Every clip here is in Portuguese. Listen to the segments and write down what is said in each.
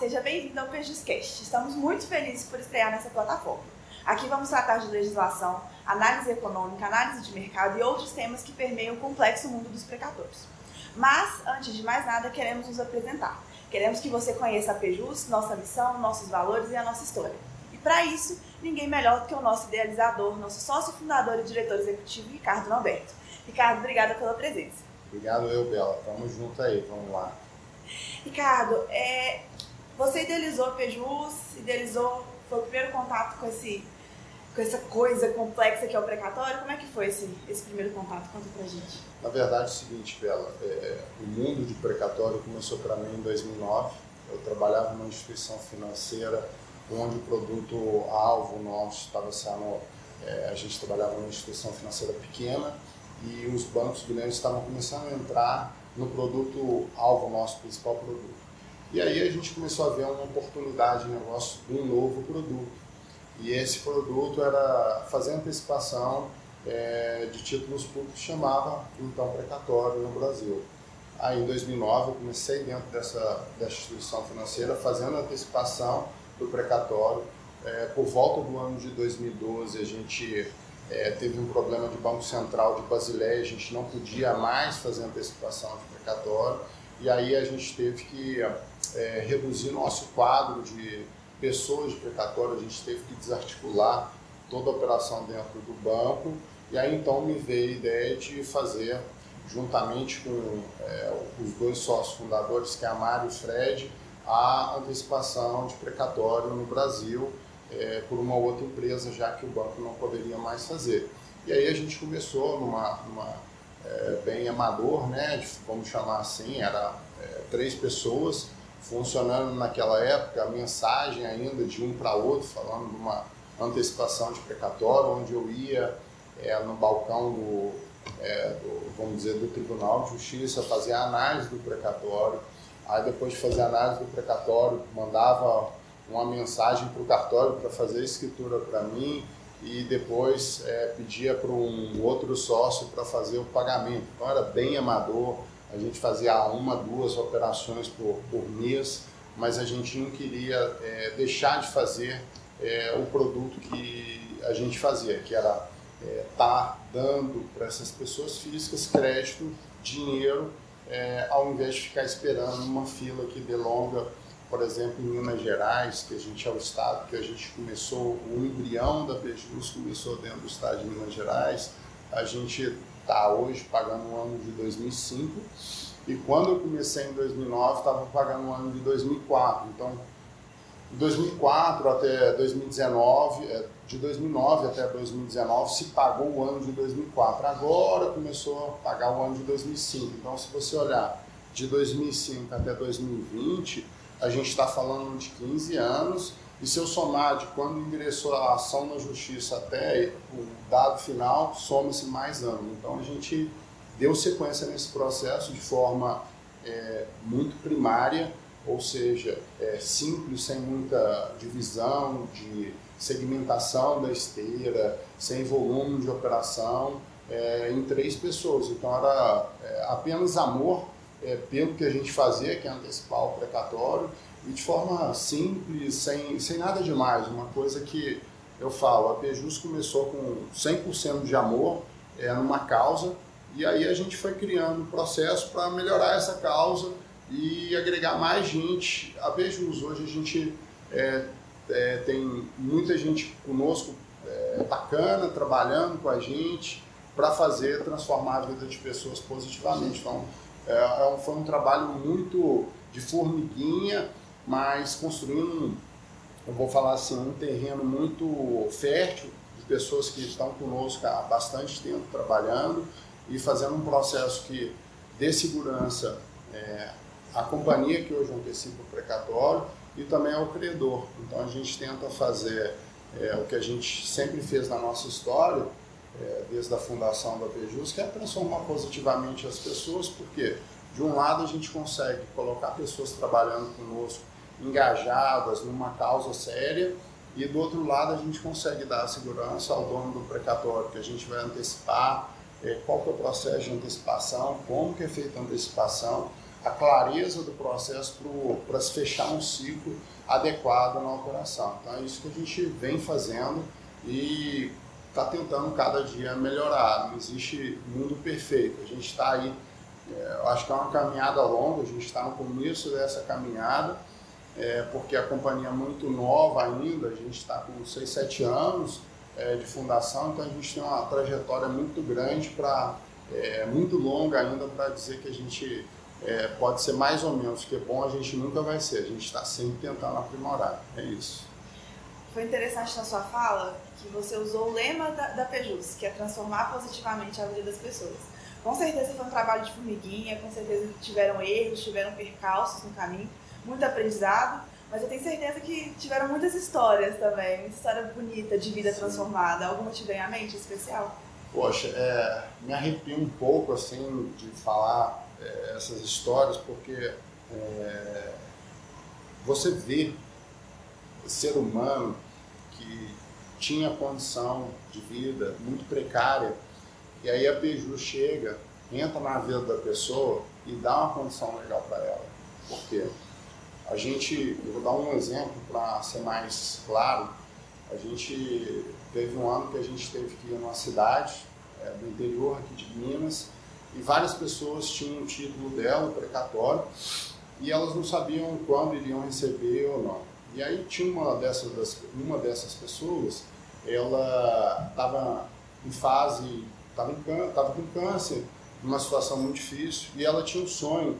seja bem-vindo ao PejusCast. Estamos muito felizes por estrear nessa plataforma. Aqui vamos tratar de legislação, análise econômica, análise de mercado e outros temas que permeiam o complexo mundo dos precatórios. Mas, antes de mais nada, queremos nos apresentar. Queremos que você conheça a Pejus, nossa missão, nossos valores e a nossa história. E para isso, ninguém melhor do que o nosso idealizador, nosso sócio fundador e diretor executivo, Ricardo Norberto. Ricardo, obrigada pela presença. Obrigado, eu, Bela. Tamo junto aí, vamos lá. Ricardo, é, você idealizou Pejus, idealizou, foi o primeiro contato com, esse, com essa coisa complexa que é o precatório. Como é que foi esse, esse primeiro contato? Conta pra gente. Na verdade é o seguinte, Bela, é, o mundo de precatório começou para mim em 2009. Eu trabalhava numa instituição financeira onde o produto alvo nosso estava sendo, é, a gente trabalhava numa instituição financeira pequena e os bancos grandes estavam começando a entrar no produto alvo nosso principal produto. E aí a gente começou a ver uma oportunidade de negócio de um novo produto. E esse produto era fazer antecipação é, de títulos públicos, chamava então precatório no Brasil. Aí em 2009 eu comecei dentro dessa, dessa instituição financeira fazendo antecipação do precatório. É, por volta do ano de 2012 a gente é, teve um problema de Banco Central de Basileia, a gente não podia mais fazer antecipação de precatório, e aí a gente teve que é, reduzir nosso quadro de pessoas de precatório, a gente teve que desarticular toda a operação dentro do banco, e aí então me veio a ideia de fazer, juntamente com é, os dois sócios fundadores, que é a Mário e o Fred, a antecipação de precatório no Brasil, é, por uma outra empresa, já que o banco não poderia mais fazer. E aí a gente começou numa, numa é, bem amador, né, vamos chamar assim, era é, três pessoas funcionando naquela época, a mensagem ainda de um para outro, falando de uma antecipação de precatório, onde eu ia é, no balcão do, do, vamos dizer, do Tribunal de Justiça, fazer a análise do precatório, aí depois de fazer a análise do precatório, mandava uma mensagem para o cartório para fazer a escritura para mim e depois é, pedia para um outro sócio para fazer o pagamento. Então era bem amador, a gente fazia uma, duas operações por, por mês, mas a gente não queria é, deixar de fazer é, o produto que a gente fazia, que era estar tá dando para essas pessoas físicas crédito, dinheiro, ao invés de ficar esperando uma fila que delonga por exemplo, em Minas Gerais, que a gente é o estado que a gente começou, o embrião da Pejus começou dentro do estado de Minas Gerais, a gente está hoje pagando o ano de 2005 e quando eu comecei em 2009 estava pagando o ano de 2004. Então, de 2004 até 2019, é, de 2009 até 2019 se pagou o ano de 2004. Agora começou a pagar o ano de 2005. Então, se você olhar de 2005 até 2020 a gente está falando de 15 anos, e se eu somar de quando ingressou a ação na justiça até o dado final, soma-se mais anos. Então a gente deu sequência nesse processo de forma é, muito primária, ou seja, é, simples, sem muita divisão de segmentação da esteira, sem volume de operação, é, em três pessoas. Então era é, apenas amor é, pelo que a gente fazia, que é antecipar o precatório, e de forma simples, sem, sem nada demais. Uma coisa que eu falo, a Pejus começou com 100% de amor é, numa causa, e aí a gente foi criando um processo para melhorar essa causa e agregar mais gente a Pejus. Hoje a gente é, é, tem muita gente conosco é, bacana, trabalhando com a gente para fazer, transformar a vida de pessoas positivamente. Então, é, é foi um trabalho muito de formiguinha, mas construindo, eu vou falar assim, um terreno muito fértil de pessoas que estão conosco há bastante tempo trabalhando e fazendo um processo que dê segurança é, à companhia que hoje antecipa o precatório e também ao credor. Então a gente tenta fazer é, o que a gente sempre fez na nossa história, é, desde a fundação da Pejus, que é transformar positivamente as pessoas, porque de um lado a gente consegue colocar pessoas trabalhando conosco, engajadas numa causa séria, e do outro lado a gente consegue dar segurança ao dono do precatório, que a gente vai antecipar, é, qual que é o processo de antecipação, como que é feita a antecipação, a clareza do processo para se fechar um ciclo adequado na operação. Então é isso que a gente vem fazendo e está tentando cada dia melhorar. Não existe mundo perfeito. A gente está aí, é, acho que é uma caminhada longa, a gente está no começo dessa caminhada, é, porque a companhia é muito nova ainda, a gente está com 6, 7 anos é, de fundação, então a gente tem uma trajetória muito grande para é, muito longa ainda para dizer que a gente é, pode ser mais ou menos, que bom a gente nunca vai ser, a gente está sempre tentando aprimorar, é isso. Foi interessante na sua fala que você usou o lema da, da Pejus, que é transformar positivamente a vida das pessoas. Com certeza foi um trabalho de formiguinha, com certeza tiveram erros, tiveram percalços no caminho, muito aprendizado, mas eu tenho certeza que tiveram muitas histórias também, muita história bonita de vida Sim. transformada. Alguma te vem à mente especial? Poxa, é, me arrepio um pouco assim de falar é, essas histórias, porque é, você vê ser humano que tinha condição de vida muito precária, e aí a Beiju chega, entra na vida da pessoa e dá uma condição legal para ela. Por quê? A gente, eu vou dar um exemplo para ser mais claro, a gente teve um ano que a gente teve que ir numa cidade é, do interior aqui de Minas e várias pessoas tinham o título dela, o precatório, e elas não sabiam quando iriam receber ou não. E aí tinha uma dessas, uma dessas pessoas, ela estava em fase, estava com câncer, numa situação muito difícil, e ela tinha um sonho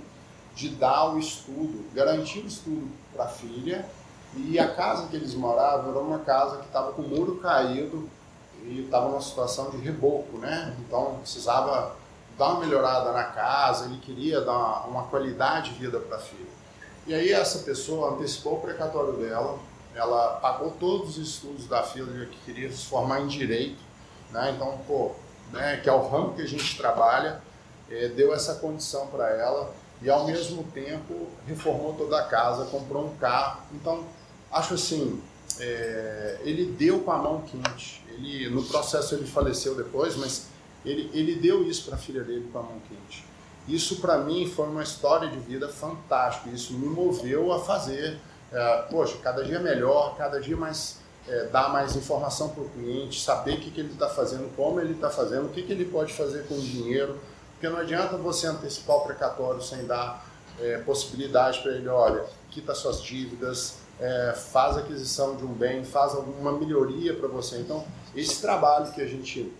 de dar o estudo, garantir o estudo para a filha, e a casa que eles moravam era uma casa que estava com o muro caído e estava numa situação de reboco, né? Então precisava dar uma melhorada na casa, ele queria dar uma, uma qualidade de vida para a filha. E aí essa pessoa antecipou o precatório dela, ela pagou todos os estudos da filha que queria se formar em direito, né? Então, pô, né, que é o ramo que a gente trabalha, é, deu essa condição para ela e ao mesmo tempo reformou toda a casa, comprou um carro. Então, acho assim, é, ele deu com a mão quente. Ele, no processo ele faleceu depois, mas ele, ele deu isso para a filha dele com a mão quente. Isso para mim foi uma história de vida fantástica. Isso me moveu a fazer, é, poxa, cada dia melhor, cada dia mais é, dar mais informação para o cliente, saber o que, que ele está fazendo, como ele está fazendo, o que, que ele pode fazer com o dinheiro. Porque não adianta você antecipar o precatório sem dar é, possibilidade para ele, olha, quita suas dívidas, é, faz aquisição de um bem, faz alguma melhoria para você. Então, esse trabalho que a gente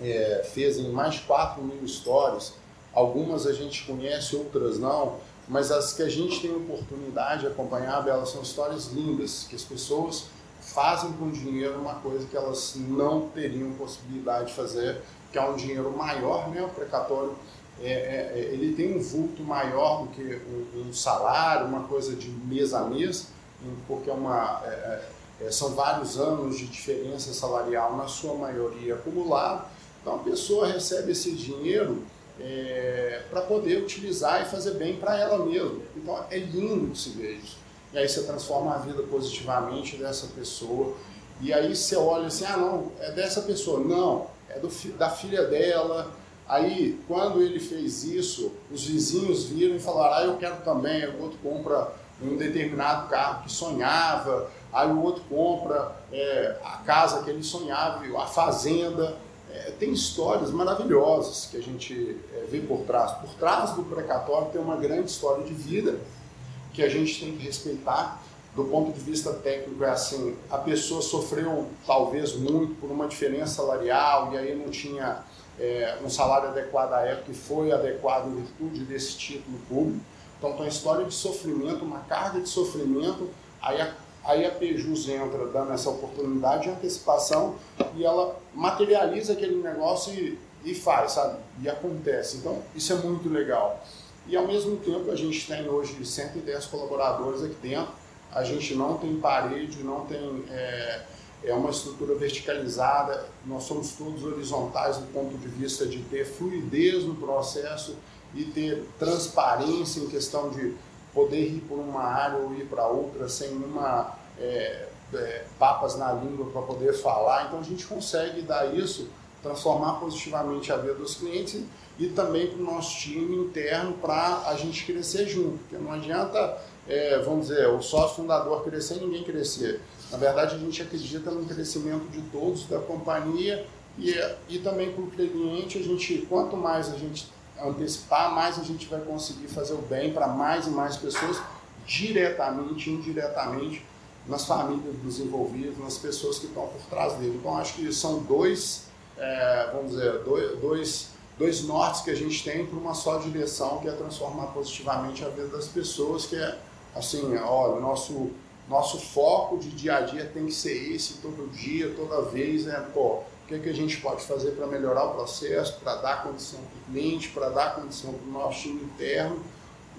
é, fez em mais 4 mil histórias, algumas a gente conhece, outras não, mas as que a gente tem oportunidade de acompanhar, elas são histórias lindas, que as pessoas fazem com dinheiro uma coisa que elas não teriam possibilidade de fazer, que é um dinheiro maior, né? O precatório é, é, é ele tem um vulto maior do que um, um, salário, uma coisa de mês a mês, porque é uma, é, é, é, são vários anos de diferença salarial, na sua maioria acumulado. Então a pessoa recebe esse dinheiro para poder utilizar e fazer bem para ela mesma. Então é lindo se ver e aí você transforma a vida positivamente dessa pessoa. E aí você olha assim, ah não, é dessa pessoa. Não, é do, da filha dela. Aí, quando ele fez isso, os vizinhos viram e falaram, ah, eu quero também. O outro compra um determinado carro que sonhava, aí o outro compra é, a casa que ele sonhava, a fazenda. É, tem histórias maravilhosas que a gente é, vê por trás. Por trás do precatório tem uma grande história de vida que a gente tem que respeitar. Do ponto de vista técnico, é assim: a pessoa sofreu talvez muito por uma diferença salarial e aí não tinha é, um salário adequado à época e foi adequado em virtude desse título público. Então, tem uma história de sofrimento, uma carga de sofrimento. Aí a, aí a Pejus entra dando essa oportunidade de antecipação e ela materializa aquele negócio e, e faz, sabe? E acontece. Então, isso é muito legal. E ao mesmo tempo a gente tem hoje 110 colaboradores aqui dentro, a gente não tem parede, não tem é, é uma estrutura verticalizada, nós somos todos horizontais do ponto de vista de ter fluidez no processo e ter transparência em questão de poder ir por uma área ou ir para outra sem uma é, é, papas na língua para poder falar. Então a gente consegue dar isso, transformar positivamente a vida dos clientes e também para o nosso time interno para a gente crescer junto, porque não adianta, é, vamos dizer, o sócio fundador crescer e ninguém crescer. Na verdade, a gente acredita no crescimento de todos da companhia e, e também para o cliente, a gente, quanto mais a gente antecipar, mais a gente vai conseguir fazer o bem para mais e mais pessoas, diretamente, indiretamente, nas famílias dos envolvidos, nas pessoas que estão por trás dele. Então, acho que são dois, é, vamos dizer, dois, dois, dois nortes que a gente tem para uma só direção, que é transformar positivamente a vida das pessoas, que é, assim, olha, o nosso, nosso foco de dia a dia tem que ser esse, todo dia, toda vez, é, pô, o que, é que a gente pode fazer para melhorar o processo, para dar condição para o cliente, para dar condição para o nosso time interno.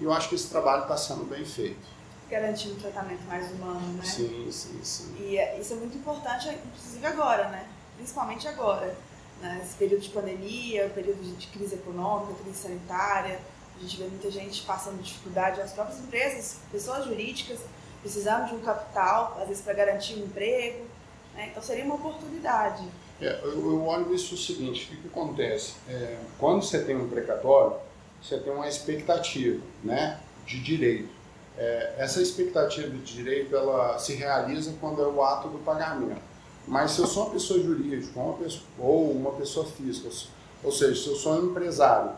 E eu acho que esse trabalho está sendo bem feito. Garantindo um tratamento mais humano, né? Sim, sim, sim. E é, isso é muito importante, inclusive agora, né? Principalmente agora. Nesse período de pandemia, período de crise econômica, crise sanitária. A gente vê muita gente passando dificuldade, as próprias empresas, pessoas jurídicas, precisando de um capital, às vezes para garantir um emprego. Né? Então seria uma oportunidade. É, eu, eu, olho isso o seguinte, o que, que acontece? É, quando você tem um precatório, você tem uma expectativa né, de direito. É, essa expectativa de direito ela se realiza quando é o ato do pagamento. Mas se eu sou uma pessoa jurídica uma pessoa, ou uma pessoa física, ou seja, se eu sou um empresário,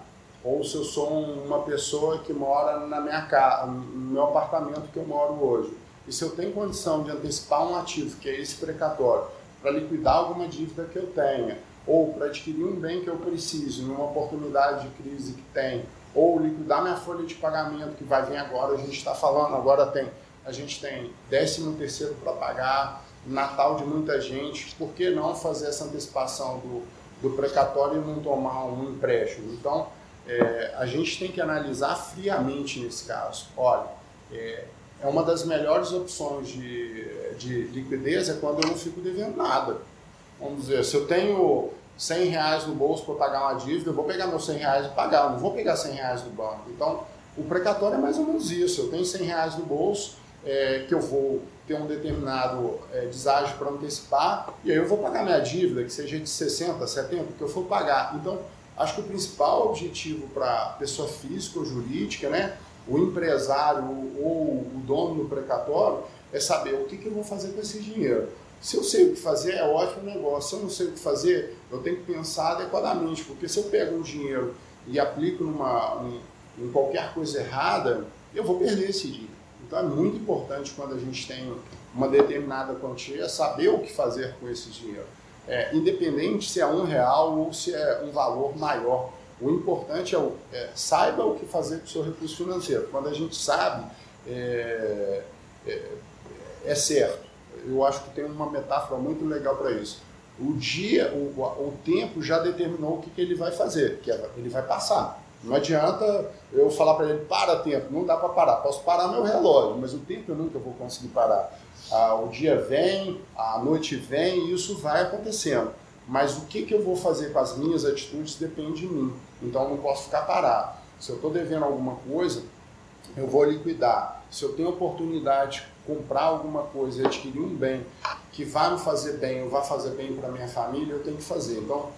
ou se eu sou uma pessoa que mora na minha casa, no meu apartamento que eu moro hoje, e se eu tenho condição de antecipar um ativo, que é esse precatório, para liquidar alguma dívida que eu tenha, ou para adquirir um bem que eu preciso, numa oportunidade de crise que tem, ou liquidar minha folha de pagamento que vai vir agora, a gente está falando, agora tem, a gente tem 13 terceiro para pagar, Natal de muita gente, por que não fazer essa antecipação do, do precatório e não tomar um empréstimo? Então, é, a gente tem que analisar friamente nesse caso. Olha, é, é uma das melhores opções de, de liquidez é quando eu não fico devendo nada. Vamos dizer, se eu tenho 100 reais no bolso para pagar uma dívida, eu vou pegar meus 100 reais e pagar, eu não vou pegar 100 reais do banco. Então, o precatório é mais ou menos isso. Eu tenho 100 reais no bolso, é, que eu vou ter um determinado é, deságio para antecipar, e aí eu vou pagar minha dívida, que seja de 60, 70, que eu for pagar. Então, acho que o principal objetivo para pessoa física ou jurídica, né, o empresário ou o dono do precatório é saber o que, que eu vou fazer com esse dinheiro. Se eu sei o que fazer, é ótimo negócio. Se eu não sei o que fazer, eu tenho que pensar adequadamente, porque se eu pego um dinheiro e aplico numa, um, em qualquer coisa errada, eu vou perder esse dinheiro. Então é muito importante quando a gente tem uma determinada quantia saber o que fazer com esse dinheiro. É, independente se é um real ou se é um valor maior o importante é, o, é saiba o que fazer com o seu recurso financeiro. Quando a gente sabe, é, é, é certo. Eu acho que tem uma metáfora muito legal para isso. O dia, o, o tempo já determinou o que, que ele vai fazer, que é, ele vai passar. Não adianta eu falar para ele, para tempo, não dá para parar. Posso parar meu relógio, mas o tempo eu nunca vou conseguir parar. Ah, o dia vem, a noite vem e isso vai acontecendo. Mas o que, que eu vou fazer com as minhas atitudes depende de mim. Então eu não posso ficar parado. Se eu estou devendo alguma coisa, eu vou liquidar. Se eu tenho oportunidade de comprar alguma coisa adquirir um bem que vai me fazer bem ou vai fazer bem para minha família, eu tenho que fazer. Então,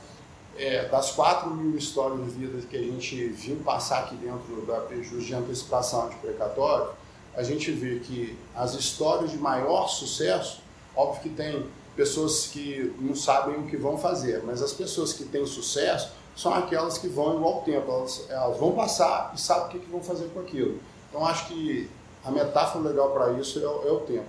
é, das 4 mil histórias de vida que a gente viu passar aqui dentro da prejuízo de antecipação de precatório, a gente vê que as histórias de maior sucesso, óbvio que tem pessoas que não sabem o que vão fazer, mas as pessoas que têm sucesso, são aquelas que vão igual tempo, elas, elas vão passar e sabem o que, que, vão fazer com aquilo. Então acho que a metáfora legal para isso é, é, o tempo.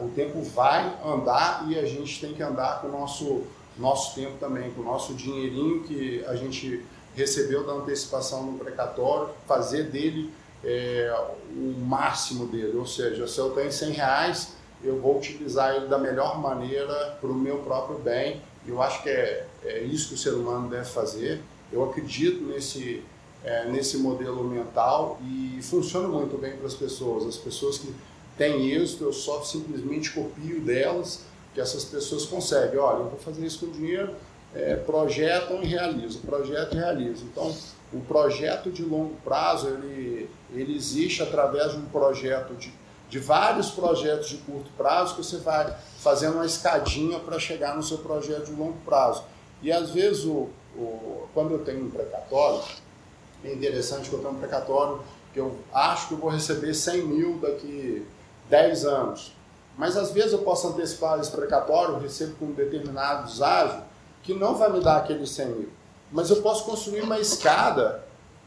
O tempo vai andar e a gente tem que andar com o nosso, nosso tempo também, com o nosso dinheirinho que a gente recebeu da antecipação no precatório, fazer dele é, o máximo dele. Ou seja, se eu tenho 100 reais, eu vou utilizar ele da melhor maneira para o meu próprio bem. Eu acho que é, é isso que o ser humano deve fazer. Eu acredito nesse, é, nesse modelo mental e funciona muito bem para as pessoas. As pessoas que têm êxito, eu só simplesmente copio delas, que essas pessoas conseguem. Olha, eu vou fazer isso com dinheiro, é, projetam e realizam, projetam e realizam. Então, o projeto de longo prazo, ele, ele existe através de um projeto de, de vários projetos de curto prazo que você vai fazendo uma escadinha para chegar no seu projeto de longo prazo. E às vezes o, o, quando eu tenho um precatório, é interessante que eu tenho um precatório que eu acho que eu vou receber 100 mil daqui 10 anos. Mas às vezes eu posso antecipar esse precatório, recebo com um determinado deságio, que não vai me dar aqueles 100 mil. Mas eu posso construir uma escada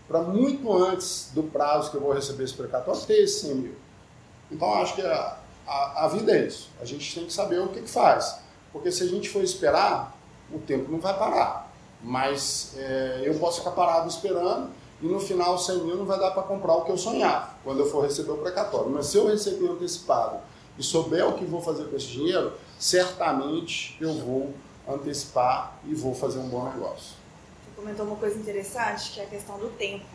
para muito antes do prazo que eu vou receber esse precatório ter esses 100 mil. Então acho que a, a, a, vida é isso. A gente tem que saber o que, que faz. Porque se a gente for esperar, o tempo não vai parar. Mas é, eu posso ficar parado esperando e no final 100 mil não vai dar para comprar o que eu sonhava quando eu for receber o precatório. Mas se eu receber antecipado e souber o que vou fazer com esse dinheiro, certamente eu vou antecipar e vou fazer um bom negócio. Você comentou uma coisa interessante, que é a questão do tempo.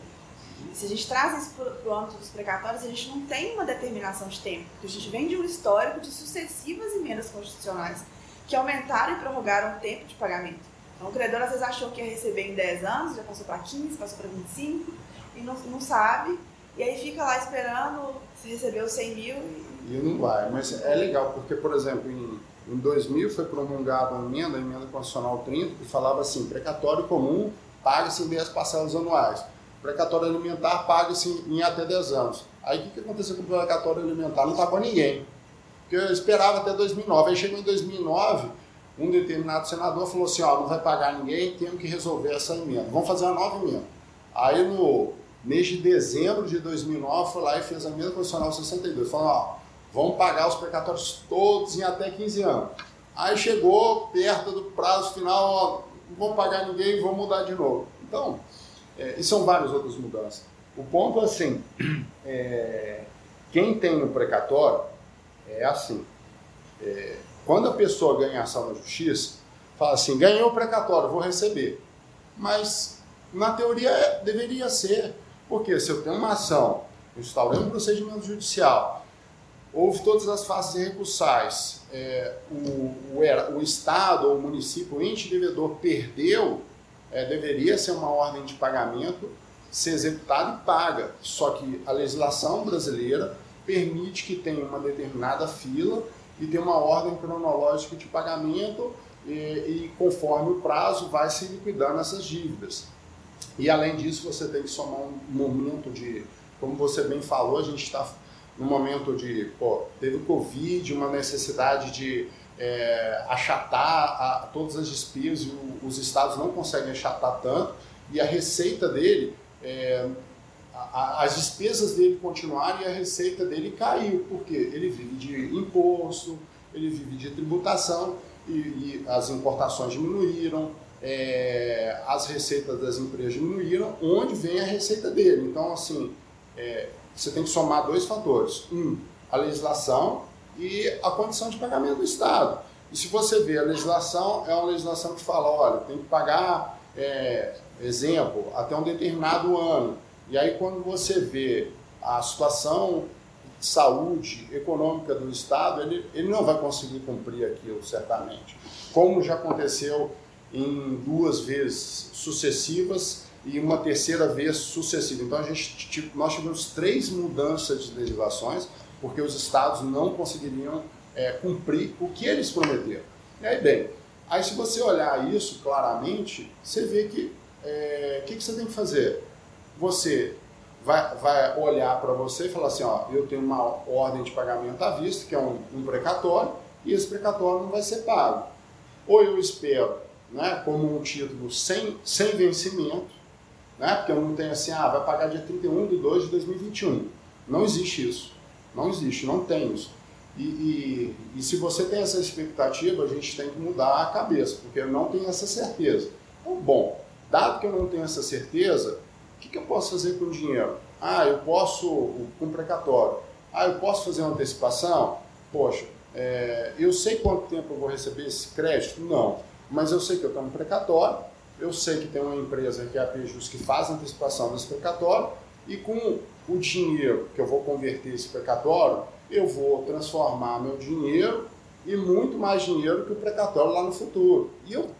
Se a gente traz isso para o âmbito dos precatórios, a gente não tem uma determinação de tempo, porque a gente vem de um histórico de sucessivas emendas constitucionais que aumentaram e prorrogaram o tempo de pagamento. Então, o credor às vezes achou que ia receber em 10 anos, já passou para 15, passou para 25, e não, não sabe, e aí fica lá esperando se recebeu 100 mil. E... e não vai, mas é legal, porque, por exemplo, em, em 2000 foi promulgada uma emenda, a emenda constitucional 30, que falava assim: precatório comum paga-se em 10 parcelas anuais. Precatório alimentar paga-se em até 10 anos. Aí o que, que aconteceu com o precatório alimentar? Não pagou ninguém. Porque eu esperava até 2009. Aí chegou em 2009 um determinado senador falou assim, ó, não vai pagar ninguém, temos que resolver essa emenda. Vamos fazer uma nova emenda. Aí no mês de dezembro de 2009 foi lá e fez a emenda constitucional 62, falou, ó, vamos pagar os precatórios todos em até 15 anos. Aí chegou perto do prazo final, ó, não vamos pagar ninguém, vamos mudar de novo. Então, é, e são várias outras mudanças. O ponto é assim, é, quem tem o precatório é assim, é, quando a pessoa ganha ação na justiça, fala assim: ganhou o precatório, vou receber. Mas, na teoria, é, deveria ser. Porque se eu tenho uma ação, instaurei um procedimento judicial, houve todas as fases recursais, é, o, o, o, Estado ou o município, o ente devedor, perdeu, é, deveria ser uma ordem de pagamento, ser executada e paga. Só que a legislação brasileira permite que tenha uma determinada fila e tem uma ordem cronológica de pagamento e, e, conforme o prazo vai se liquidando essas dívidas. E além disso, você tem que somar um momento de, como você bem falou, a gente está no momento de, pô, teve Covid, uma necessidade de é, achatar a, todas as despesas, e o, os estados não conseguem achatar tanto, e a receita dele é, as despesas dele continuaram e a receita dele caiu, porque ele vive de imposto, ele vive de tributação e, e as importações diminuíram, é, as receitas das empresas diminuíram, onde vem a receita dele. Então, assim, é, você tem que somar dois fatores. Um, a legislação e a condição de pagamento do Estado. E se você vê a legislação, é uma legislação que fala, olha, tem que pagar, é, exemplo, até um determinado ano. E aí quando você vê a situação de saúde econômica do Estado, ele, ele não vai conseguir cumprir aquilo, certamente. Como já aconteceu em duas vezes sucessivas e uma terceira vez sucessiva. Então a gente, nós tivemos três mudanças de legislações porque os estados não conseguiriam é, cumprir o que eles prometeram. E aí, bem, aí se você olhar isso claramente, você vê que o é, que, que você tem que fazer? Você vai, vai olhar para você e falar assim, ó, eu tenho uma ordem de pagamento à vista, que é um, um precatório, e esse precatório não vai ser pago. Ou eu espero, né, como um título sem, sem vencimento, né, porque eu não tenho assim, ah, vai pagar dia 31 de 2 de 2021. Não existe isso. Não existe, não tem isso. E, e, e, se você tem essa expectativa, a gente tem que mudar a cabeça, porque eu não tenho essa certeza. Então, bom, dado que eu não tenho essa certeza, que, que eu posso fazer com o dinheiro? Ah, eu posso, com precatório. Ah, eu posso fazer uma antecipação? Poxa, é, eu sei quanto tempo eu vou receber esse crédito? Não. Mas eu sei que eu tenho um precatório, eu sei que tem uma empresa que é a Pejus que faz antecipação desse precatório e com o dinheiro que eu vou converter esse precatório, eu vou transformar meu dinheiro e muito mais dinheiro que o precatório lá no futuro. E eu,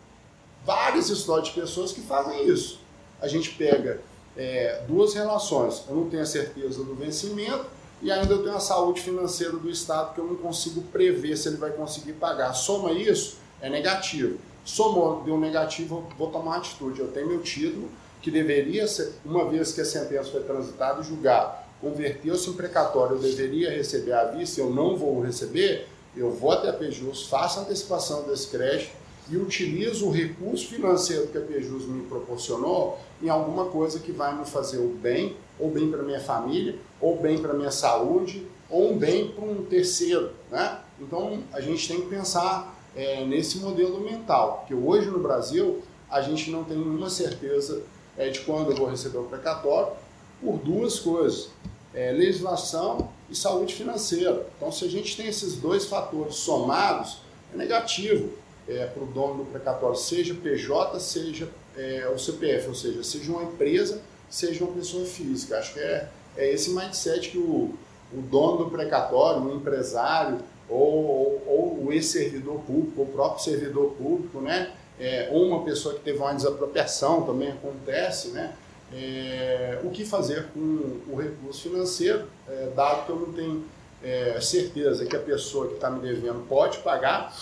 várias histórias de pessoas que fazem isso. A gente pega é, duas relações. Eu não tenho a certeza do vencimento e ainda eu tenho a saúde financeira do Estado que eu não consigo prever se ele vai conseguir pagar. Soma isso, é negativo. somou, deu negativo, vou tomar uma atitude. Eu tenho meu título, que deveria ser, uma vez que a sentença foi transitada e julgada, converteu-se em precatório, eu deveria receber a vista, eu não vou receber, eu vou até a Pejus, faço antecipação desse crédito e utilizo o recurso financeiro que a Pejus me proporcionou em alguma coisa que vai me fazer o bem, ou bem para minha família, ou bem para minha saúde, ou um bem para um terceiro, né? Então a gente tem que pensar é, nesse modelo mental, porque hoje no Brasil a gente não tem nenhuma certeza é, de quando eu vou receber o precatório por duas coisas: é, legislação e saúde financeira. Então, se a gente tem esses dois fatores somados, é negativo é, para o dono do precatório, seja PJ, seja é, o CPF, ou seja, seja uma empresa, seja uma pessoa física. Acho que é, é esse mindset que o, o dono do precatório, o empresário ou, ou, ou o ex-servidor público, o próprio servidor público, né? É, ou uma pessoa que teve uma desapropriação também acontece, né? É, o que fazer com o recurso financeiro, é, dado que eu não tenho é, certeza que a pessoa que está me devendo pode pagar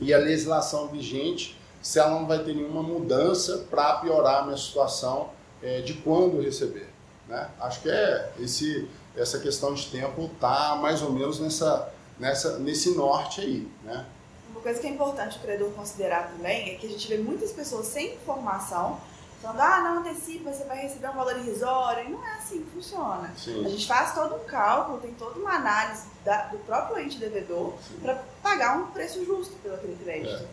e a legislação vigente, se ela não vai ter nenhuma mudança para piorar a minha situação é, de quando receber. Né? Acho que é esse, essa questão de tempo está mais ou menos nessa, nessa, nesse norte aí. Né? Uma coisa que é importante o credor considerar também é que a gente vê muitas pessoas sem informação falando, ah, não antecipa, você vai receber um valor irrisório. E não é assim que funciona. Sim. A gente faz todo um cálculo, tem toda uma análise da, do próprio ente devedor para pagar um preço justo pelo aquele crédito. É.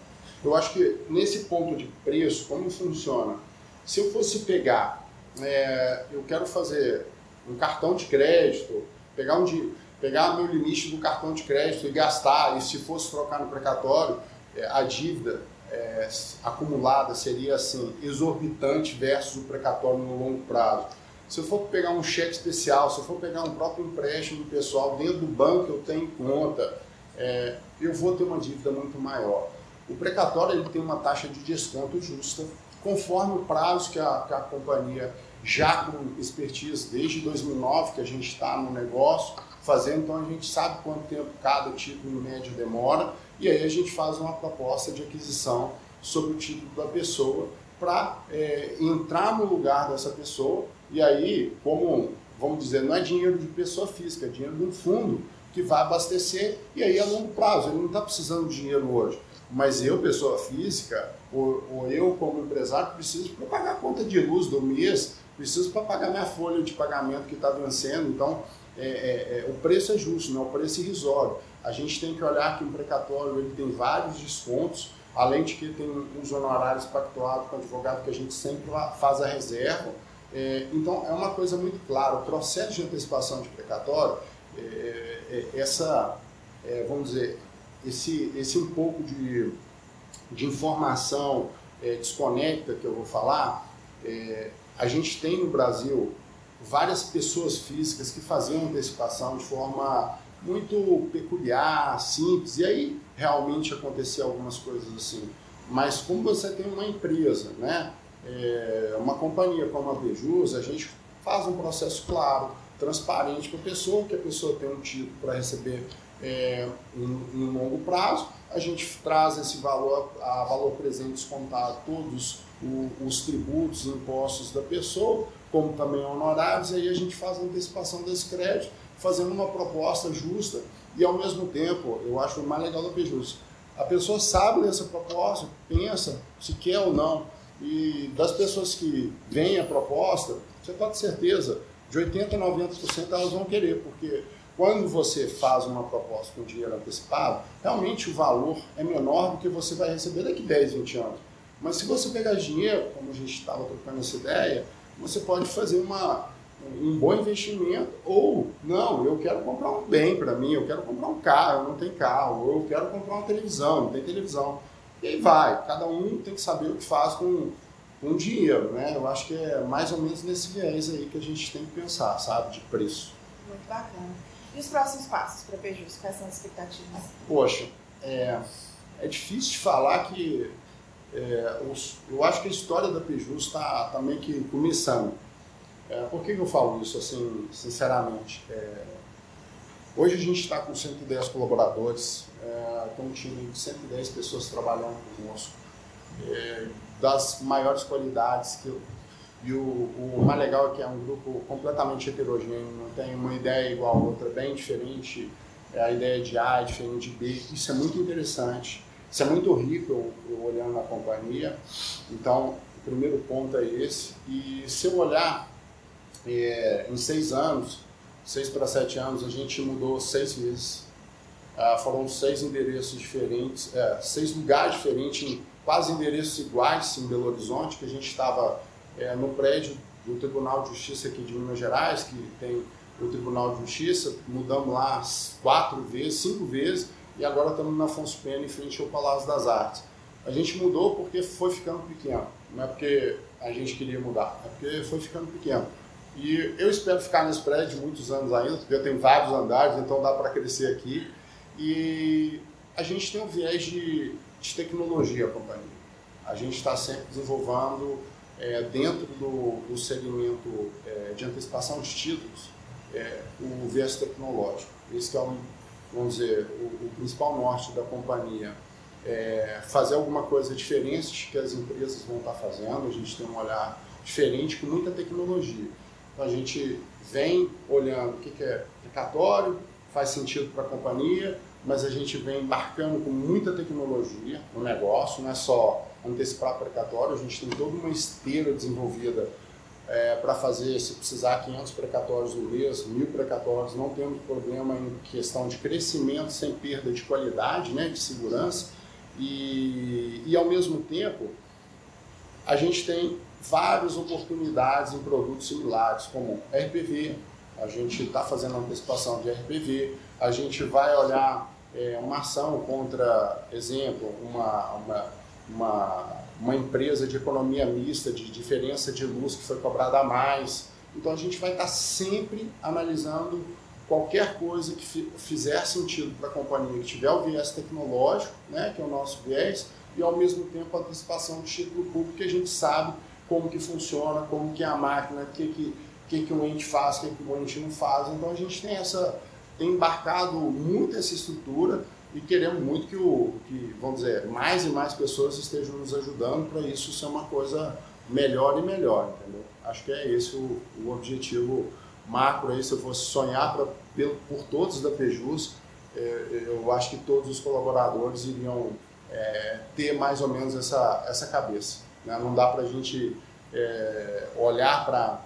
Eu acho que nesse ponto de preço, como funciona? Se eu fosse pegar, é, eu quero fazer um cartão de crédito, pegar um pegar meu limite do cartão de crédito e gastar, e se fosse trocar no precatório, é, a dívida é, acumulada seria assim exorbitante versus o precatório no longo prazo. Se eu for pegar um cheque especial, se eu for pegar um próprio empréstimo pessoal dentro do banco eu tenho conta, é, eu vou ter uma dívida muito maior. O precatório ele tem uma taxa de desconto justa, conforme o prazo que a, que a companhia, já com expertise desde 2009 que a gente está no negócio, fazendo, então a gente sabe quanto tempo cada título em média demora e aí a gente faz uma proposta de aquisição sobre o título da pessoa para é, entrar no lugar dessa pessoa e aí, como vamos dizer, não é dinheiro de pessoa física, é dinheiro de um fundo que vai abastecer e aí a longo prazo, ele não está precisando de dinheiro hoje. Mas eu, pessoa física, ou, ou eu como empresário, preciso para pagar a conta de luz do mês, preciso para pagar minha folha de pagamento que está vencendo. Então, é, é, é, o preço é justo, não é o preço irrisório. A gente tem que olhar que o precatório ele tem vários descontos, além de que tem uns honorários pactuados com o advogado que a gente sempre faz a reserva. É, então, é uma coisa muito clara, o processo de antecipação de precatório, é, é, essa, vamos dizer, esse, esse um pouco de, de informação desconecta que eu vou falar, a gente tem no Brasil várias pessoas físicas que faziam antecipação de forma muito peculiar, simples, e aí realmente acontecia algumas coisas assim. Mas como você tem uma empresa, né, é, uma companhia como a Bejus, a gente faz um processo claro, transparente para a pessoa, que a pessoa tem um título para receber é, em, longo prazo, a gente traz esse valor, a valor presente descontado todos os tributos impostos da pessoa, como também honorários, e aí a gente faz a antecipação desse crédito, fazendo uma proposta justa e ao mesmo tempo, eu acho o mais legal da PJUS, a pessoa sabe dessa proposta, pensa se quer ou não, e das pessoas que veem a proposta, você pode ter certeza, de 80% a 90% elas vão querer, porque quando você faz uma proposta com dinheiro antecipado, realmente o valor é menor do que você vai receber daqui 10, 20 anos. Mas se você pegar dinheiro, como a gente estava trocando essa ideia, você pode fazer uma, um bom investimento ou não, eu quero comprar um bem para mim, eu quero comprar um carro, eu não tenho carro, ou eu quero comprar uma televisão, não tem televisão. E aí vai, cada um tem que saber o que faz com, com dinheiro, né? Eu acho que é mais ou menos nesse viés aí que a gente tem que pensar, sabe, de preço. Muito bacana. E os próximos passos para Pejus? Quais são as expectativas? Poxa, é, é difícil de falar que é, os, eu acho que a história da Pejus está tá meio que começando. É, por que, eu falo isso assim, sinceramente? É, hoje a gente está com 110 colaboradores, é, tem um time de 110 pessoas trabalhando conosco. é, das maiores qualidades que eu, e o, o, mais legal é que é um grupo completamente heterogêneo, não tem uma ideia igual a outra, bem diferente. É a ideia de A é diferente de B. Isso é muito interessante. Isso é muito rico eu, eu olhando na companhia. Então, o primeiro ponto é esse. E se eu olhar é, em seis anos, seis para sete anos, a gente mudou seis vezes. Ah, foram seis endereços diferentes, é, seis lugares diferentes, quase endereços iguais em Belo Horizonte, que a gente estava é, no prédio do Tribunal de Justiça aqui de Minas Gerais, que tem o Tribunal de Justiça, mudamos lá quatro vezes, cinco vezes, e agora estamos na Afonso Pena, em frente ao Palácio das Artes. A gente mudou porque foi ficando pequeno, não é porque a gente queria mudar, é porque foi ficando pequeno. E eu espero ficar nesse prédio muitos anos ainda, porque eu tenho vários andares, então dá para crescer aqui. E a gente tem um viés de, de tecnologia, a companhia. A gente está sempre desenvolvendo é, dentro do, do segmento é, de antecipação de títulos, é, o viés tecnológico. Esse é, um, vamos dizer, o, o, principal norte da companhia. É, fazer alguma coisa diferente que as empresas vão estar fazendo, a gente tem um olhar diferente com muita tecnologia. Então a gente vem olhando o que, que é precatório, faz sentido para a companhia, mas a gente vem embarcando com muita tecnologia no negócio, não é só antecipar precatório, a gente tem toda uma esteira desenvolvida é, para fazer, se precisar, 500 precatórios no mês, mil precatórios, não temos problema em questão de crescimento sem perda de qualidade, né, de segurança, e, e ao mesmo tempo a gente tem várias oportunidades em produtos similares, como RPV, a gente está fazendo antecipação de RPV, a gente vai olhar é, uma ação contra, exemplo, uma, uma uma, uma empresa de economia mista, de diferença de luz que foi cobrada a mais. Então a gente vai estar sempre analisando qualquer coisa que fizer sentido para a companhia, que tiver o viés tecnológico, né, que é o nosso viés, e ao mesmo tempo a antecipação do título público, que a gente sabe como que funciona, como que é a máquina, o que, que, que, que o ente faz, o que, que o ente não faz. Então a gente tem essa tem embarcado muito essa estrutura e queremos muito que, o, que, vamos dizer, mais e mais pessoas estejam nos ajudando para isso ser uma coisa melhor e melhor, entendeu? Acho que é esse o, o objetivo macro aí, se eu fosse sonhar pra, por todos da Pejus, é, eu acho que todos os colaboradores iriam é, ter mais ou menos essa, essa cabeça. Né? Não dá para a gente é, olhar para,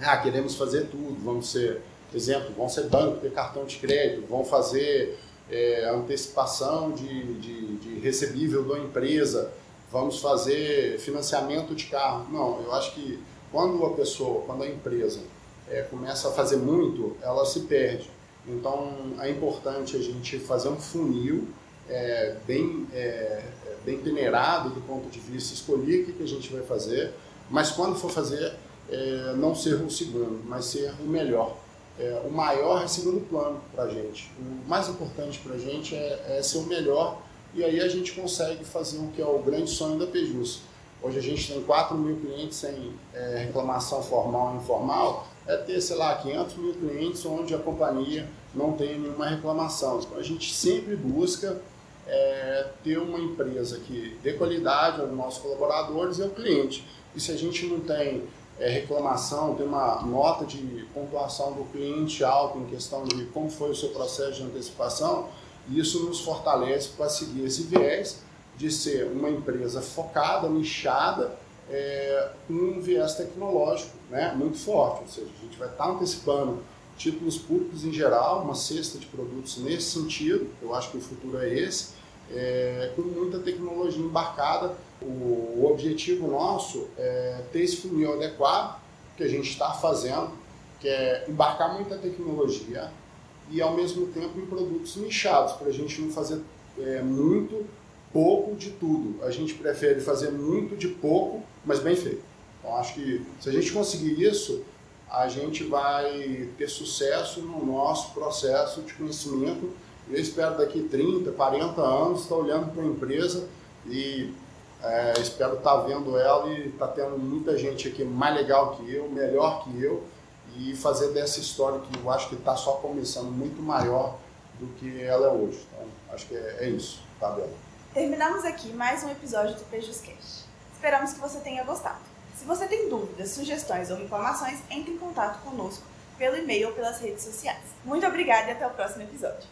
ah, queremos fazer tudo, vamos ser, exemplo, vão ser banco, ter cartão de crédito, vão fazer é, antecipação de, de, de recebível da empresa, vamos fazer financiamento de carro. Não, eu acho que quando a pessoa, quando a empresa é, começa a fazer muito, ela se perde. Então é importante a gente fazer um funil é, bem, é, bem peneirado do ponto de vista, escolher o que, que a gente vai fazer, mas quando for fazer, é, não ser o segundo, mas ser o melhor é, o maior é segundo plano para a gente. O mais importante para a gente é, é, ser o melhor e aí a gente consegue fazer o que é o grande sonho da Pejus. Hoje a gente tem 4 mil clientes sem é, reclamação formal e informal, é ter, sei lá, 500 mil clientes onde a companhia não tem nenhuma reclamação. Então a gente sempre busca é, ter uma empresa que dê qualidade aos nossos colaboradores e ao cliente. E se a gente não tem é, reclamação, tem uma nota de pontuação do cliente alta em questão de como foi o seu processo de antecipação, isso nos fortalece para seguir esse viés de ser uma empresa focada, nichada, é, com um viés tecnológico né, muito forte, ou seja, a gente vai estar antecipando títulos públicos em geral, uma cesta de produtos nesse sentido, eu acho que o futuro é esse, é, com muita tecnologia embarcada o, objetivo nosso é ter esse funil adequado que a gente está fazendo, que é embarcar muita tecnologia e ao mesmo tempo em produtos nichados, para a gente não fazer é, muito pouco de tudo. A gente prefere fazer muito de pouco, mas bem feito. Então acho que se a gente conseguir isso, a gente vai ter sucesso no nosso processo de conhecimento. Eu espero daqui 30, 40 anos estar olhando para a empresa e é, espero estar tá vendo ela e estar tá tendo muita gente aqui mais legal que eu, melhor que eu, e fazer dessa história que eu acho que está só começando muito maior do que ela é hoje. Então, acho que é, é isso, tá, Bela? Terminamos aqui mais um episódio do Pejuscast. Esperamos que você tenha gostado. Se você tem dúvidas, sugestões ou reclamações, entre em contato conosco pelo e-mail ou pelas redes sociais. Muito obrigada e até o próximo episódio.